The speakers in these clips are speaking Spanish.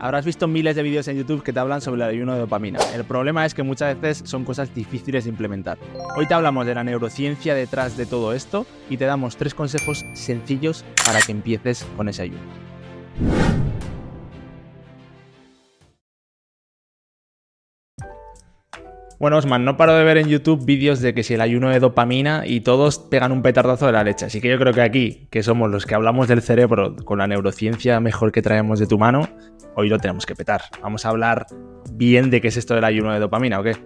Habrás visto miles de vídeos en YouTube que te hablan sobre el ayuno de dopamina. El problema es que muchas veces son cosas difíciles de implementar. Hoy te hablamos de la neurociencia detrás de todo esto y te damos tres consejos sencillos para que empieces con ese ayuno. Bueno, Osman, no paro de ver en YouTube vídeos de que si el ayuno de dopamina y todos pegan un petardazo de la leche. Así que yo creo que aquí, que somos los que hablamos del cerebro con la neurociencia mejor que traemos de tu mano, hoy lo tenemos que petar. Vamos a hablar bien de qué es esto del ayuno de dopamina, ¿o qué?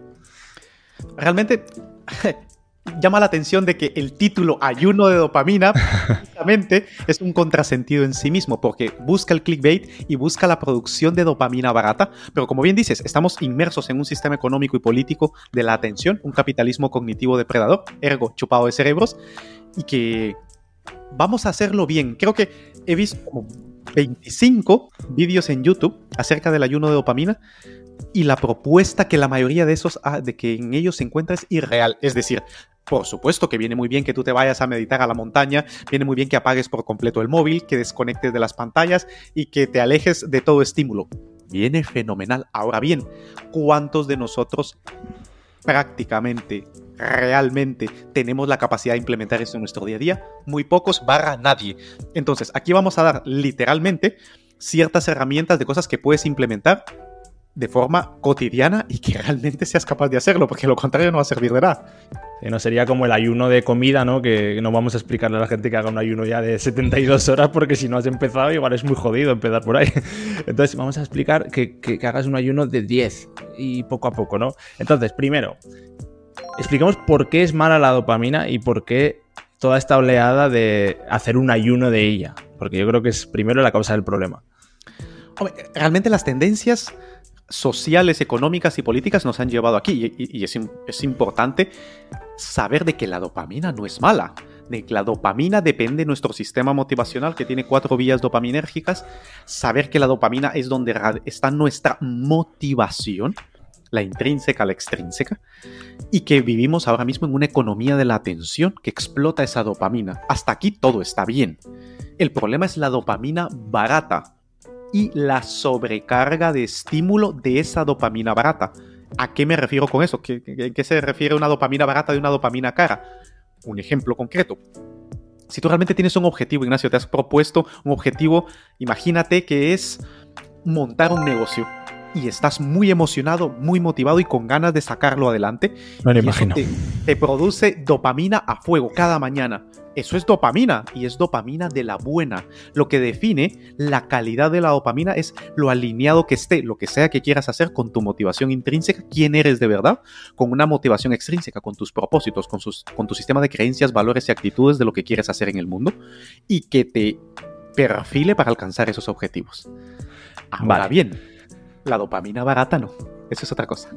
Realmente llama la atención de que el título Ayuno de dopamina precisamente es un contrasentido en sí mismo, porque busca el clickbait y busca la producción de dopamina barata, pero como bien dices, estamos inmersos en un sistema económico y político de la atención, un capitalismo cognitivo depredador, ergo chupado de cerebros, y que vamos a hacerlo bien. Creo que he visto como 25 vídeos en YouTube acerca del ayuno de dopamina y la propuesta que la mayoría de esos ah, de que en ellos se encuentra es irreal, es decir, por supuesto que viene muy bien que tú te vayas a meditar a la montaña, viene muy bien que apagues por completo el móvil, que desconectes de las pantallas y que te alejes de todo estímulo. Viene fenomenal. Ahora bien, ¿cuántos de nosotros prácticamente, realmente tenemos la capacidad de implementar eso en nuestro día a día? Muy pocos barra nadie. Entonces, aquí vamos a dar literalmente ciertas herramientas de cosas que puedes implementar de forma cotidiana y que realmente seas capaz de hacerlo, porque lo contrario no va a servir de nada. no sería como el ayuno de comida, ¿no? Que no vamos a explicarle a la gente que haga un ayuno ya de 72 horas, porque si no has empezado, igual es muy jodido empezar por ahí. Entonces, vamos a explicar que, que, que hagas un ayuno de 10 y poco a poco, ¿no? Entonces, primero, expliquemos por qué es mala la dopamina y por qué toda esta oleada de hacer un ayuno de ella. Porque yo creo que es primero la causa del problema. Hombre, realmente las tendencias sociales, económicas y políticas nos han llevado aquí. Y, es, importante saber de que la dopamina no es mala. De que la dopamina depende de nuestro sistema motivacional que tiene cuatro vías dopaminérgicas. Saber que la dopamina es donde está nuestra motivación, la intrínseca, la extrínseca. Y que vivimos ahora mismo en una economía de la atención que explota esa dopamina. Hasta aquí todo está bien. El problema es la dopamina barata, y la sobrecarga de estímulo de esa dopamina barata. ¿A qué me refiero con eso? ¿Qué, qué, se refiere una dopamina barata de una dopamina cara? Un ejemplo concreto. Si tú realmente tienes un objetivo, Ignacio, te has propuesto un objetivo, imagínate que es montar un negocio y estás muy emocionado, muy motivado y con ganas de sacarlo adelante. No lo imagino. te, produce dopamina a fuego cada mañana. Eso es dopamina y es dopamina de la buena. Lo que define la calidad de la dopamina es lo alineado que esté, lo que sea que quieras hacer con tu motivación intrínseca, quién eres de verdad, con una motivación extrínseca, con tus propósitos, con, sus, con tu sistema de creencias, valores y actitudes de lo que quieres hacer en el mundo y que te perfile para alcanzar esos objetivos. Ahora bien, la dopamina barata no, eso es otra cosa.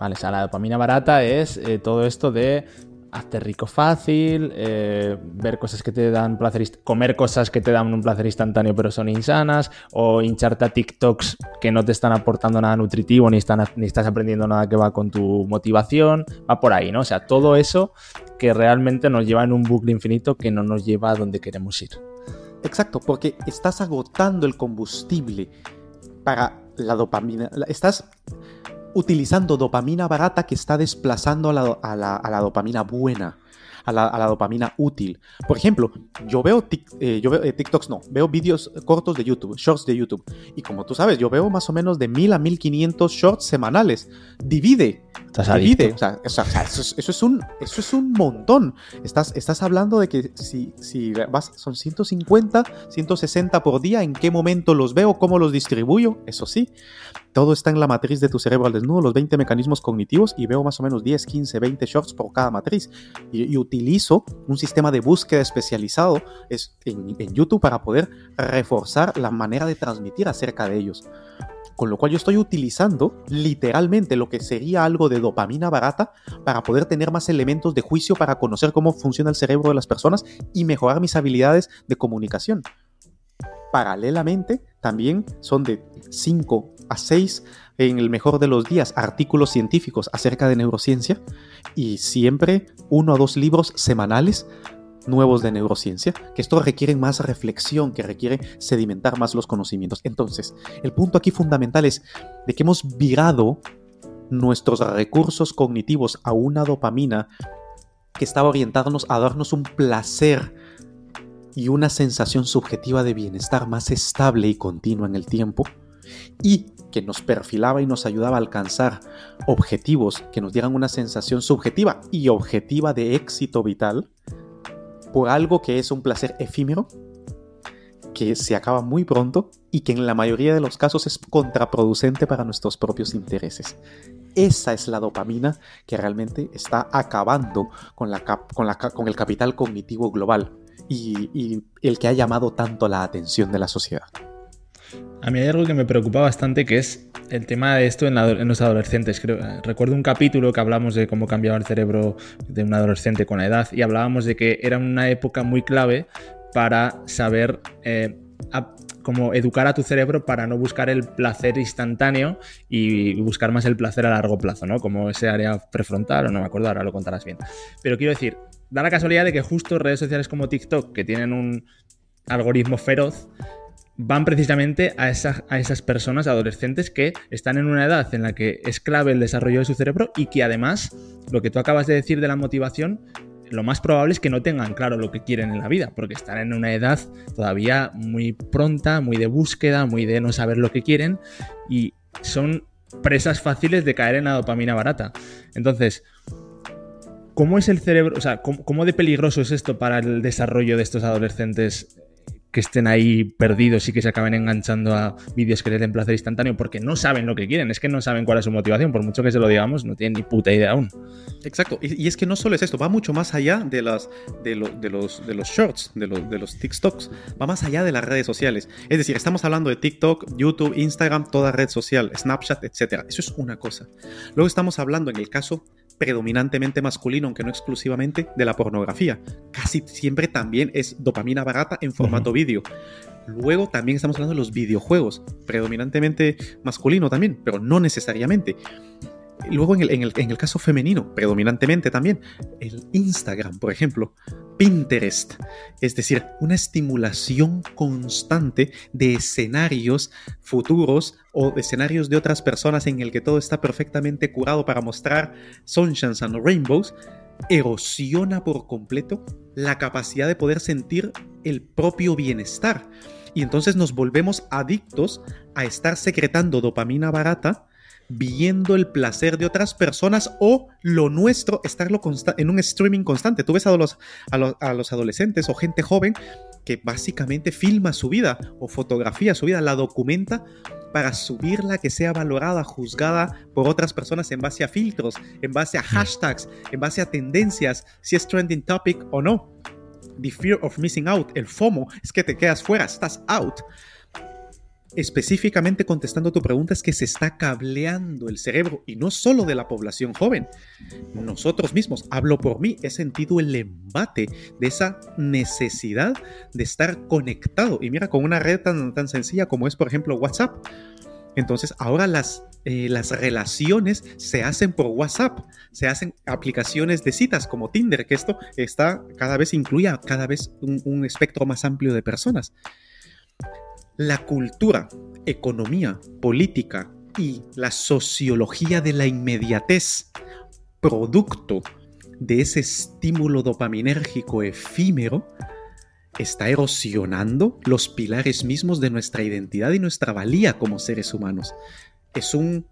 Vale, o sea, la dopamina barata es eh, todo esto de hazte rico fácil, eh, ver cosas que te dan placer, comer cosas que te dan un placer instantáneo pero son insanas, o hincharte a TikToks que no te están aportando nada nutritivo ni, están, ni estás aprendiendo nada que va con tu motivación, va por ahí, ¿no? O sea, todo eso que realmente nos lleva en un bucle infinito que no nos lleva a donde queremos ir. Exacto, porque estás agotando el combustible para la dopamina, estás utilizando dopamina barata que está desplazando a la, dopamina buena. A la, dopamina útil. Por ejemplo, yo veo, eh, yo veo eh, TikToks, no, veo vídeos cortos de YouTube, shorts de YouTube. Y como tú sabes, yo veo más o menos de 1000 a 1500 shorts semanales. Divide. Divide. O sea, eso, es un, eso es un montón. Estás, estás hablando de que si, si vas, son 150, 160 por día, ¿en qué momento los veo? ¿Cómo los distribuyo? Eso sí. Todo está en la matriz de tu cerebro al desnudo, los 20 mecanismos cognitivos, y veo más o menos 10, 15, 20 shorts por cada matriz. Y, utilizo un sistema de búsqueda especializado en, en YouTube para poder reforzar la manera de transmitir acerca de ellos. Con lo cual yo estoy utilizando literalmente lo que sería algo de dopamina barata para poder tener más elementos de juicio para conocer cómo funciona el cerebro de las personas y mejorar mis habilidades de comunicación. Paralelamente, también son de 5 a 6 en el mejor de los días artículos científicos acerca de neurociencia y siempre uno o dos libros semanales nuevos de neurociencia, que esto requiere más reflexión, que requiere sedimentar más los conocimientos. Entonces, el punto aquí fundamental es de que hemos virado nuestros recursos cognitivos a una dopamina que estaba orientándonos a darnos un placer y una sensación subjetiva de bienestar más estable y continua en el tiempo, y que nos perfilaba y nos ayudaba a alcanzar objetivos que nos dieran una sensación subjetiva y objetiva de éxito vital, por algo que es un placer efímero, que se acaba muy pronto y que en la mayoría de los casos es contraproducente para nuestros propios intereses. Esa es la dopamina que realmente está acabando con, el capital cognitivo global y el que ha llamado tanto la atención de la sociedad. A mí hay algo que me preocupa bastante que es el tema de esto en, los adolescentes. Creo, recuerdo un capítulo que hablamos de cómo cambiaba el cerebro de un adolescente con la edad y hablábamos de que era una época muy clave para saber eh, cómo educar a tu cerebro para no buscar el placer instantáneo y buscar más el placer a largo plazo, ¿no? Como ese área prefrontal, o no me acuerdo, ahora lo contarás bien. Pero quiero decir, da la casualidad de que justo redes sociales como TikTok, que tienen un algoritmo feroz, van precisamente a, a, esas personas adolescentes que están en una edad en la que es clave el desarrollo de su cerebro y que además, lo que tú acabas de decir de la motivación, lo más probable es que no tengan claro lo que quieren en la vida, porque están en una edad todavía muy pronta, muy de búsqueda, muy de no saber lo que quieren y son presas fáciles de caer en la dopamina barata. Entonces, ¿cómo es el cerebro? O sea, cómo de peligroso es esto para el desarrollo de estos adolescentes que estén ahí perdidos y que se acaben enganchando a vídeos que les den placer instantáneo porque no saben lo que quieren, es que no saben cuál es su motivación, por mucho que se lo digamos, no tienen ni puta idea aún. Exacto, y, es que no solo es esto, va mucho más allá de, de, los, de los shorts, de, de los TikToks, va más allá de las redes sociales. Es decir, estamos hablando de TikTok, YouTube, Instagram, toda red social, Snapchat, etc. Eso es una cosa. Luego estamos hablando en el caso predominantemente masculino, aunque no exclusivamente, de la pornografía. Casi siempre también es dopamina barata en formato vídeo. Luego también estamos hablando de los videojuegos, predominantemente masculino también, pero no necesariamente. Luego en el, en el, caso femenino, predominantemente también, el Instagram, por ejemplo, Pinterest, es decir, una estimulación constante de escenarios futuros o escenarios de otras personas en el que todo está perfectamente curado para mostrar sunshines and rainbows, erosiona por completo la capacidad de poder sentir el propio bienestar. Y entonces nos volvemos adictos a estar secretando dopamina barata viendo el placer de otras personas o lo nuestro, estarlo en un streaming constante. Tú ves a los, a, los, adolescentes o gente joven que básicamente filma su vida o fotografía su vida, la documenta para subirla, que sea valorada, juzgada por otras personas en base a filtros, en base a hashtags, en base a tendencias, si es trending topic o no. The fear of missing out, el FOMO, es que te quedas fuera, estás out específicamente contestando tu pregunta es que se está cableando el cerebro y no solo de la población joven. Nosotros mismos, hablo por mí, he sentido el embate de esa necesidad de estar conectado. Y mira, con una red tan, tan sencilla como es, por ejemplo, WhatsApp. Entonces, ahora las, eh, las relaciones se hacen por WhatsApp, se hacen aplicaciones de citas como Tinder, que esto está cada vez incluye cada vez un espectro más amplio de personas. La cultura, economía, política y la sociología de la inmediatez, producto de ese estímulo dopaminérgico efímero, está erosionando los pilares mismos de nuestra identidad y nuestra valía como seres humanos. Es un,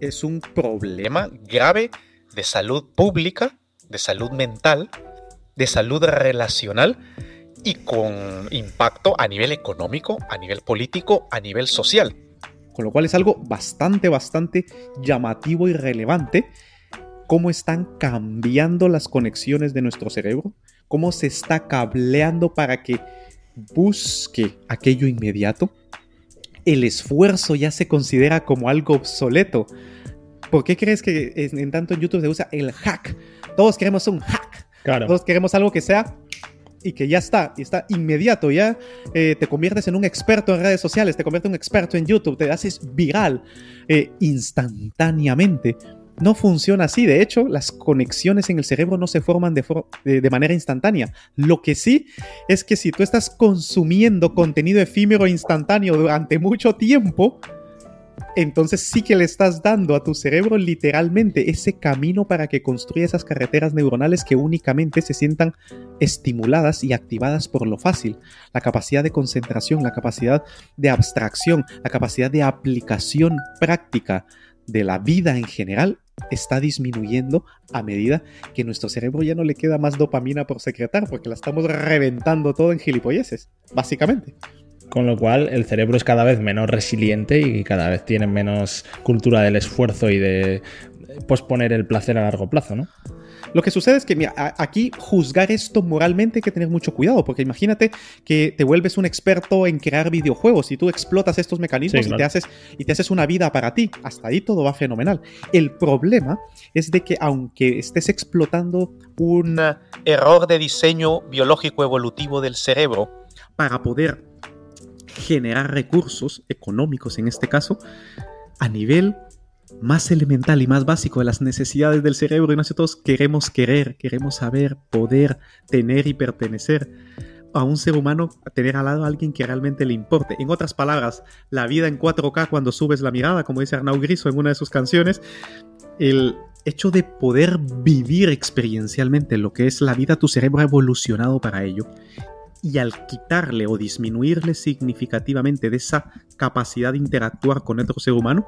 es un problema grave de salud pública, de salud mental, de salud relacional y con impacto a nivel económico, a nivel político, a nivel social. Con lo cual es algo bastante, bastante llamativo y relevante cómo están cambiando las conexiones de nuestro cerebro, cómo se está cableando para que busque aquello inmediato. El esfuerzo ya se considera como algo obsoleto. ¿Por qué crees que en, tanto en YouTube se usa el hack? Todos queremos un hack. Todos queremos algo que sea y que ya está, y está inmediato, ya eh, te conviertes en un experto en redes sociales, te conviertes en un experto en YouTube, te haces viral eh, instantáneamente. no funciona así. De hecho, las conexiones en el cerebro no se forman de, de, manera instantánea. Lo que sí es que si tú estás consumiendo contenido efímero instantáneo durante mucho tiempo, entonces sí que le estás dando a tu cerebro literalmente ese camino para que construya esas carreteras neuronales que únicamente se sientan estimuladas y activadas por lo fácil. La capacidad de concentración, la capacidad de abstracción, la capacidad de aplicación práctica de la vida en general está disminuyendo a medida que nuestro cerebro ya no le queda más dopamina por secretar porque la estamos reventando todo en gilipolleces, básicamente. Con lo cual el cerebro es cada vez menos resiliente y cada vez tiene menos cultura del esfuerzo y de posponer el placer a largo plazo, ¿no? Lo que sucede es que mira, aquí juzgar esto moralmente hay que tener mucho cuidado, porque imagínate que te vuelves un experto en crear videojuegos y tú explotas estos mecanismos y, te haces, y te haces una vida para ti. Hasta ahí todo va fenomenal. El problema es de que aunque estés explotando un error de diseño biológico evolutivo del cerebro para poder generar recursos económicos en este caso, a nivel más elemental y más básico de las necesidades del cerebro, y nosotros queremos querer, queremos saber, poder, tener y pertenecer a un ser humano, tener al lado a alguien que realmente le importe. En otras palabras, la vida en 4K cuando subes la mirada, como dice Arnau Griso en una de sus canciones, el hecho de poder vivir experiencialmente lo que es la vida, tu cerebro ha evolucionado para ello. Y al quitarle o disminuirle significativamente de esa capacidad de interactuar con otro ser humano,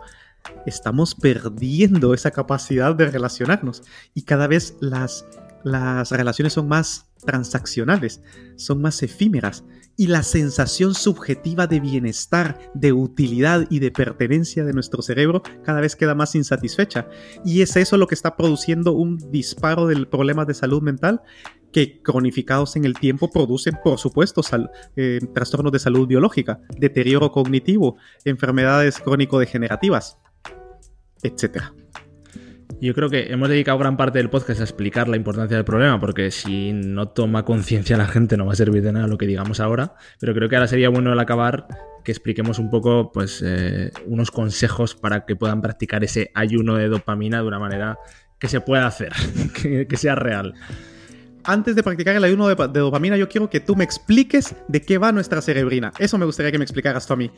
estamos perdiendo esa capacidad de relacionarnos. Y cada vez las, las relaciones son más transaccionales, son más efímeras y la sensación subjetiva de bienestar, de utilidad y de pertenencia de nuestro cerebro cada vez queda más insatisfecha. Y es eso lo que está produciendo un disparo del problema de salud mental que cronificados en el tiempo producen, por supuesto, eh, trastornos de salud biológica, deterioro cognitivo, enfermedades crónico-degenerativas etcétera. Yo creo que hemos dedicado gran parte del podcast a explicar la importancia del problema, porque si no toma conciencia la gente no va a servir de nada lo que digamos ahora. Pero creo que ahora sería bueno al acabar que expliquemos un poco, pues, eh, unos consejos para que puedan practicar ese ayuno de dopamina de una manera que se pueda hacer, que, sea real. Antes de practicar el ayuno de, de, dopamina, yo quiero que tú me expliques de qué va nuestra cerebrina. Eso me gustaría que me explicaras tú a mí.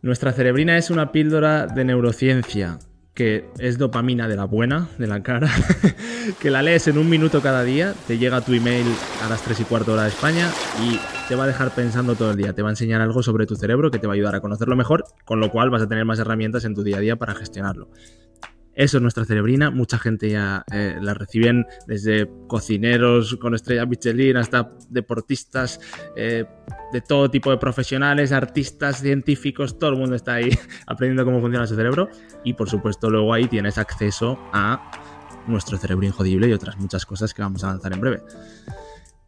Nuestra cerebrina es una píldora de neurociencia que es dopamina de la buena, de la cara, que la lees en un minuto cada día, te llega tu email a las 3 y cuarto hora de España y te va a dejar pensando todo el día, te va a enseñar algo sobre tu cerebro que te va a ayudar a conocerlo mejor, con lo cual vas a tener más herramientas en tu día a día para gestionarlo. Eso es nuestra cerebrina. Mucha gente ya eh, la reciben desde cocineros con estrella Michelin hasta deportistas, eh, de todo tipo de profesionales, artistas, científicos. Todo el mundo está ahí aprendiendo cómo funciona su cerebro. Y por supuesto, luego ahí tienes acceso a nuestro cerebro injodible y otras muchas cosas que vamos a lanzar en breve.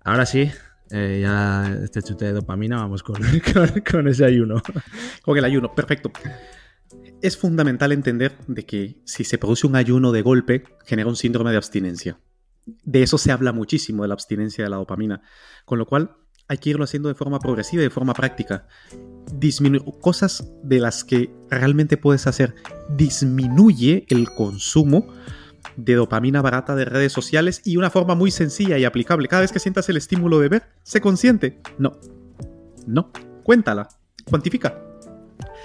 Ahora sí, eh, ya este chute de dopamina, vamos con, con ese ayuno. Con el ayuno, perfecto es fundamental entender de que si se produce un ayuno de golpe, genera un síndrome de abstinencia. De eso se habla muchísimo, de la abstinencia de la dopamina. Con lo cual, hay que irlo haciendo de forma progresiva y de forma práctica. Disminuir cosas de las que realmente puedes hacer. Disminuye el consumo de dopamina barata de redes sociales y una forma muy sencilla y aplicable. Cada vez que sientas el estímulo de ver, sé consciente. No. No. Cuéntala. Cuantifica.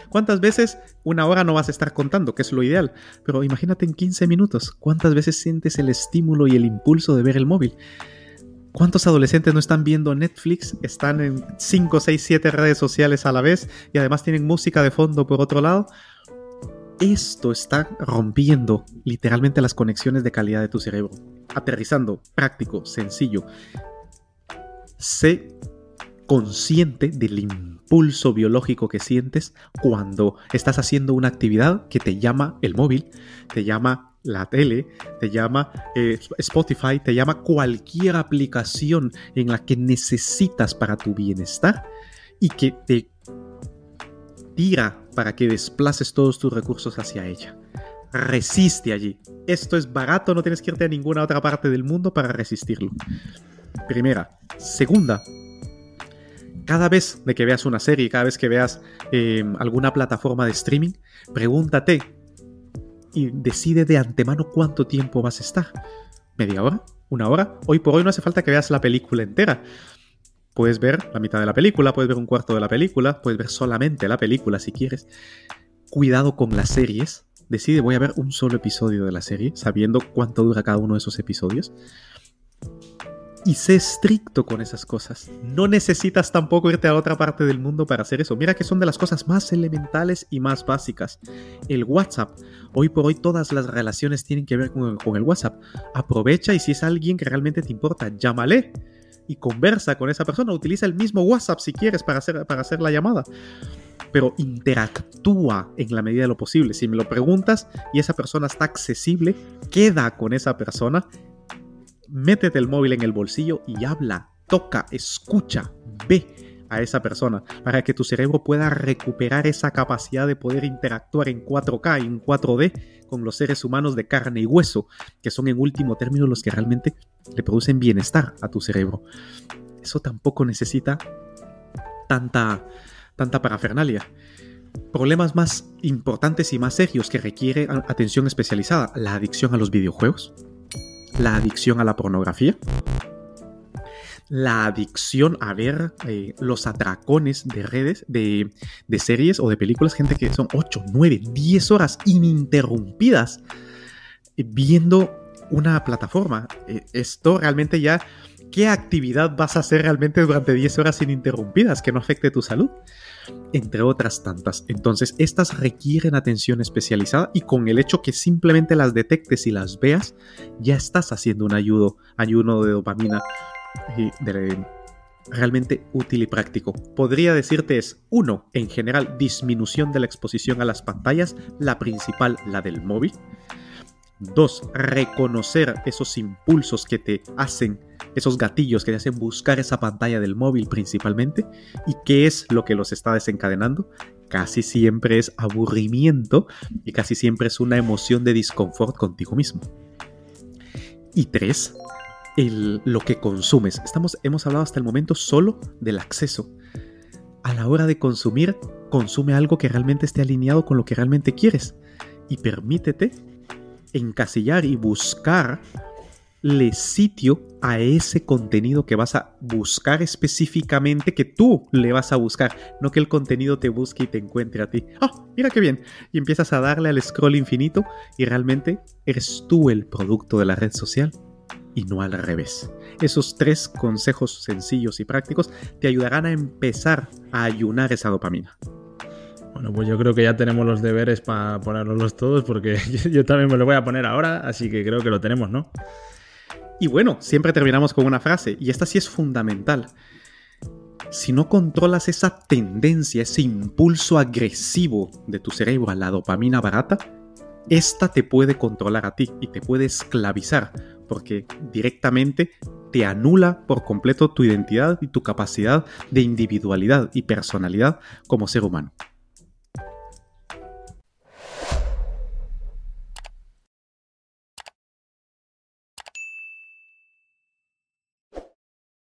¿Cuántas veces una hora no vas a estar contando, que es lo ideal? Pero imagínate en 15 minutos, ¿cuántas veces sientes el estímulo y el impulso de ver el móvil? ¿Cuántos adolescentes no están viendo Netflix? Están en 5, 6, 7 redes sociales a la vez y además tienen música de fondo por otro lado. Esto está rompiendo literalmente las conexiones de calidad de tu cerebro. Aterrizando, práctico, sencillo. Sé consciente del impulso biológico que sientes cuando estás haciendo una actividad que te llama el móvil, te llama la tele, te llama eh, Spotify, te llama cualquier aplicación en la que necesitas para tu bienestar y que te tira para que desplaces todos tus recursos hacia ella. Resiste allí. Esto es barato, no tienes que irte a ninguna otra parte del mundo para resistirlo. Primera. Segunda, cada vez de que veas una serie, cada vez que veas eh, alguna plataforma de streaming, pregúntate, y decide de antemano cuánto tiempo vas a estar. ¿Media hora? ¿Una hora? Hoy por hoy no hace falta que veas la película entera. Puedes ver la mitad de la película, puedes ver un cuarto de la película, puedes ver solamente la película si quieres. Cuidado con las series. Decide, voy a ver un solo episodio de la serie, sabiendo cuánto dura cada uno de esos episodios y sé estricto con esas cosas. No necesitas tampoco irte a otra parte del mundo para hacer eso. Mira que son de las cosas más elementales y más básicas. El WhatsApp. Hoy por hoy todas las relaciones tienen que ver con, el WhatsApp. Aprovecha y si es alguien que realmente te importa, llámale y conversa con esa persona. Utiliza el mismo WhatsApp si quieres para hacer, para hacer la llamada. Pero interactúa en la medida de lo posible. Si me lo preguntas y esa persona está accesible, queda con esa persona métete el móvil en el bolsillo y habla, toca, escucha, ve a esa persona para que tu cerebro pueda recuperar esa capacidad de poder interactuar en 4K y en 4D con los seres humanos de carne y hueso, que son en último término los que realmente le producen bienestar a tu cerebro. Eso tampoco necesita tanta, tanta parafernalia. Problemas más importantes y más serios que requieren atención especializada, la adicción a los videojuegos, la adicción a la pornografía, la adicción a ver eh, los atracones de redes, de, series o de películas, gente que son 8, 9, 10 horas ininterrumpidas eh, viendo una plataforma. Eh, esto realmente ya, ¿qué actividad vas a hacer realmente durante 10 horas ininterrumpidas que no afecte tu salud? entre otras tantas. Entonces, estas requieren atención especializada y con el hecho que simplemente las detectes y las veas, ya estás haciendo un ayudo, ayuno de dopamina realmente útil y práctico. Podría decirte es, uno, en general, disminución de la exposición a las pantallas, la principal, la del móvil. Dos, reconocer esos impulsos que te hacen, esos gatillos que te hacen buscar esa pantalla del móvil principalmente. ¿Y qué es lo que los está desencadenando? Casi siempre es aburrimiento y casi siempre es una emoción de disconfort contigo mismo. Y tres, lo que consumes. Estamos, hemos hablado hasta el momento solo del acceso. A la hora de consumir, consume algo que realmente esté alineado con lo que realmente quieres. Y permítete encasillar y buscar le sitio a ese contenido que vas a buscar específicamente, que tú le vas a buscar, no que el contenido te busque y te encuentre a ti. ¡Ah! mira qué bien. Y empiezas a darle al scroll infinito y realmente eres tú el producto de la red social y no al revés. Esos tres consejos sencillos y prácticos te ayudarán a empezar a ayunar esa dopamina. Bueno, pues yo creo que ya tenemos los deberes para ponerlos todos, porque yo, también me lo voy a poner ahora, así que creo que lo tenemos, ¿no? Y bueno, siempre terminamos con una frase, y esta sí es fundamental. Si no controlas esa tendencia, ese impulso agresivo de tu cerebro a la dopamina barata, esta te puede controlar a ti y te puede esclavizar, porque directamente te anula por completo tu identidad y tu capacidad de individualidad y personalidad como ser humano.